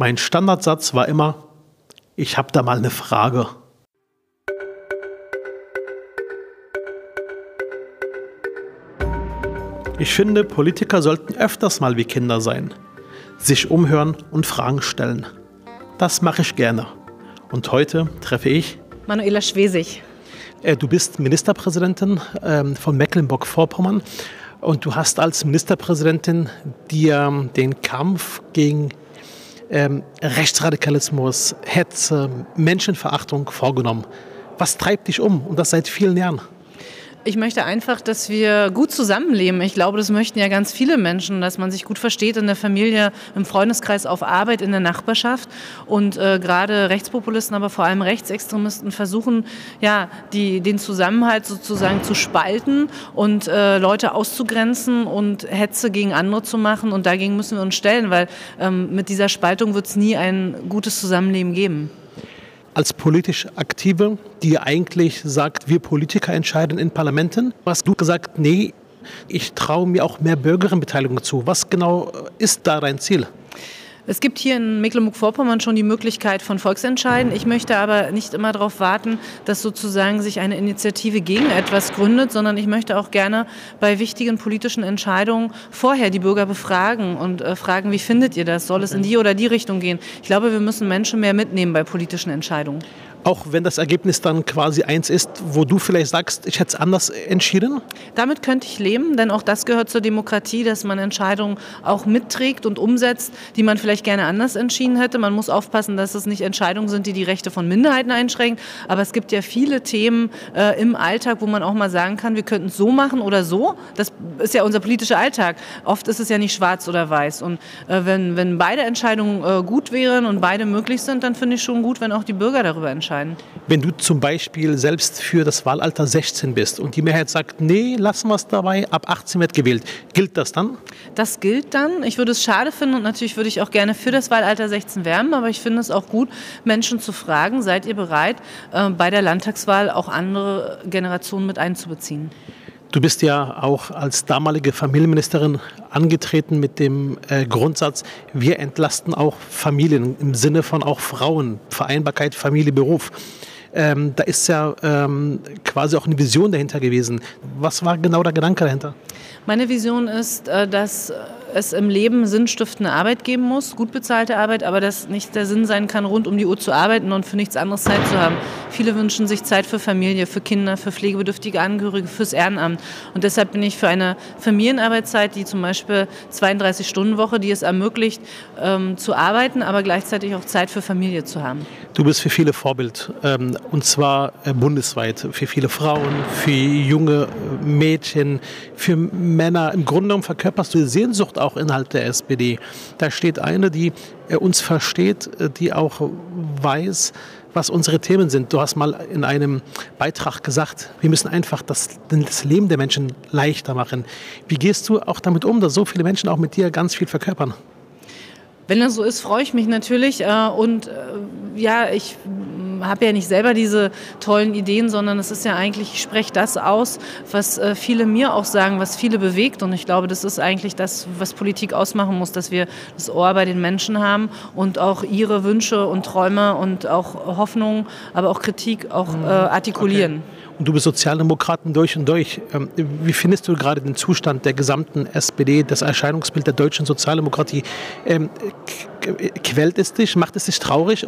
Mein Standardsatz war immer, ich habe da mal eine Frage. Ich finde, Politiker sollten öfters mal wie Kinder sein, sich umhören und Fragen stellen. Das mache ich gerne. Und heute treffe ich Manuela Schwesig. Äh, du bist Ministerpräsidentin ähm, von Mecklenburg-Vorpommern und du hast als Ministerpräsidentin dir den Kampf gegen ähm, Rechtsradikalismus, Hetze, Menschenverachtung vorgenommen. Was treibt dich um und das seit vielen Jahren? Ich möchte einfach, dass wir gut zusammenleben. Ich glaube, das möchten ja ganz viele Menschen, dass man sich gut versteht in der Familie, im Freundeskreis, auf Arbeit, in der Nachbarschaft. Und äh, gerade Rechtspopulisten, aber vor allem Rechtsextremisten versuchen, ja, die, den Zusammenhalt sozusagen zu spalten und äh, Leute auszugrenzen und Hetze gegen andere zu machen. Und dagegen müssen wir uns stellen, weil ähm, mit dieser Spaltung wird es nie ein gutes Zusammenleben geben als politisch Aktive, die eigentlich sagt, wir Politiker entscheiden in Parlamenten. Hast du gesagt, nee, ich traue mir auch mehr Bürgerinnenbeteiligung zu. Was genau ist da dein Ziel? Es gibt hier in Mecklenburg-Vorpommern schon die Möglichkeit von Volksentscheiden. Ich möchte aber nicht immer darauf warten, dass sozusagen sich eine Initiative gegen etwas gründet, sondern ich möchte auch gerne bei wichtigen politischen Entscheidungen vorher die Bürger befragen und äh, fragen, wie findet ihr das? Soll es in die oder die Richtung gehen? Ich glaube, wir müssen Menschen mehr mitnehmen bei politischen Entscheidungen. Auch wenn das Ergebnis dann quasi eins ist, wo du vielleicht sagst, ich hätte es anders entschieden? Damit könnte ich leben, denn auch das gehört zur Demokratie, dass man Entscheidungen auch mitträgt und umsetzt, die man vielleicht gerne anders entschieden hätte. Man muss aufpassen, dass es nicht Entscheidungen sind, die die Rechte von Minderheiten einschränken. Aber es gibt ja viele Themen äh, im Alltag, wo man auch mal sagen kann, wir könnten es so machen oder so. Das ist ja unser politischer Alltag. Oft ist es ja nicht schwarz oder weiß. Und äh, wenn, wenn beide Entscheidungen äh, gut wären und beide möglich sind, dann finde ich schon gut, wenn auch die Bürger darüber entscheiden entscheiden. Wenn du zum Beispiel selbst für das Wahlalter 16 bist und die Mehrheit sagt, nee, lassen wir es dabei, ab 18 wird gewählt, gilt das dann? Das gilt dann. Ich würde es schade finden und natürlich würde ich auch gerne für das Wahlalter 16 werben, aber ich finde es auch gut, Menschen zu fragen, seid ihr bereit, äh, bei der Landtagswahl auch andere Generationen mit einzubeziehen? Du bist ja auch als damalige Familienministerin angetreten mit dem äh, Grundsatz, wir entlasten auch Familien im Sinne von auch Frauen, Vereinbarkeit, Familie, Beruf. Ähm, da ist ja ähm, quasi auch eine Vision dahinter gewesen. Was war genau der Gedanke dahinter? Meine Vision ist, äh, dass es im Leben sinnstiftende Arbeit geben muss, gut bezahlte Arbeit, aber dass nicht der Sinn sein kann, rund um die Uhr zu arbeiten und für nichts anderes Zeit zu haben. Viele wünschen sich Zeit für Familie, für Kinder, für pflegebedürftige Angehörige, fürs Ehrenamt. Und deshalb bin ich für eine Familienarbeitszeit, die zum Beispiel 32-Stunden-Woche, die es ermöglicht, ähm, zu arbeiten, aber gleichzeitig auch Zeit für Familie zu haben. Du bist für viele Vorbild, ähm, und zwar äh, bundesweit, für viele Frauen, für junge Mädchen, für Männer. Im Grunde genommen verkörperst du die Auch innerhalb der SPD. Da steht eine, die äh, uns versteht, äh, die auch weiß, was unsere Themen sind. Du hast mal in einem Beitrag gesagt, wir müssen einfach das, das Leben der Menschen leichter machen. Wie gehst du auch damit um, dass so viele Menschen auch mit dir ganz viel verkörpern? Wenn das so ist, freue ich mich natürlich. Äh, und ja, ich habe ja nicht selber diese tollen Ideen, sondern es ist ja eigentlich, ich spreche das aus, was äh, viele mir auch sagen, was viele bewegt. Und ich glaube, das ist eigentlich das, was Politik ausmachen muss, dass wir das Ohr bei den Menschen haben und auch ihre Wünsche und Träume und auch Hoffnungen, aber auch Kritik auch äh, artikulieren. Okay. Du bist Sozialdemokraten durch und durch. Ähm, wie findest du gerade den Zustand der gesamten SPD, das Erscheinungsbild der deutschen Sozialdemokratie? Ähm, quält es dich? Macht es dich traurig?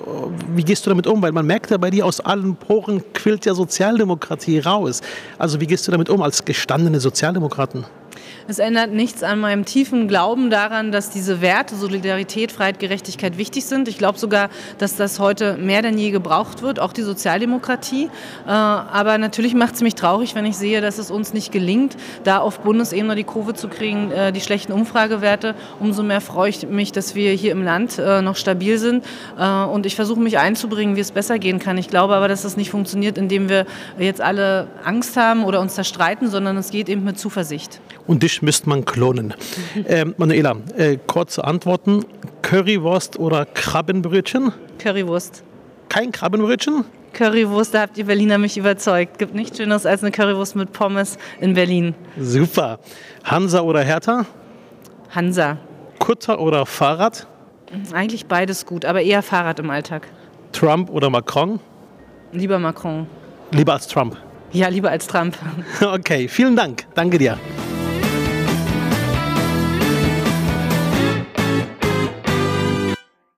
Wie gehst du damit um? Weil man merkt ja bei dir, aus allen Poren quillt ja Sozialdemokratie raus. Also wie gehst du damit um als gestandene Sozialdemokraten? Es ändert nichts an meinem tiefen Glauben daran, dass diese Werte Solidarität, Freiheit, Gerechtigkeit wichtig sind. Ich glaube sogar, dass das heute mehr denn je gebraucht wird, auch die Sozialdemokratie. Äh, aber natürlich macht es mich traurig, wenn ich sehe, dass es uns nicht gelingt, da auf Bundesebene die Kurve zu kriegen, äh, die schlechten Umfragewerte. Umso mehr freue ich mich, dass wir hier im Land äh, noch stabil sind. Und ich versuche mich einzubringen, wie es besser gehen kann. Ich glaube aber, dass das nicht funktioniert, indem wir jetzt alle Angst haben oder uns zerstreiten, sondern es geht eben mit Zuversicht. Und dich müsste man klonen. Ähm, Manuela, äh, kurze Antworten. Currywurst oder Krabbenbrötchen? Currywurst. Kein Krabbenbrötchen? Currywurst, da habt ihr Berliner mich überzeugt. Gibt nichts Schöneres als eine Currywurst mit Pommes in Berlin. Super. Hansa oder Hertha? Hansa. Kutter oder Fahrrad? Eigentlich beides gut, aber eher Fahrrad im Alltag. Trump oder Macron? Lieber Macron. Lieber als Trump? Ja, lieber als Trump. Okay, vielen Dank. Danke dir.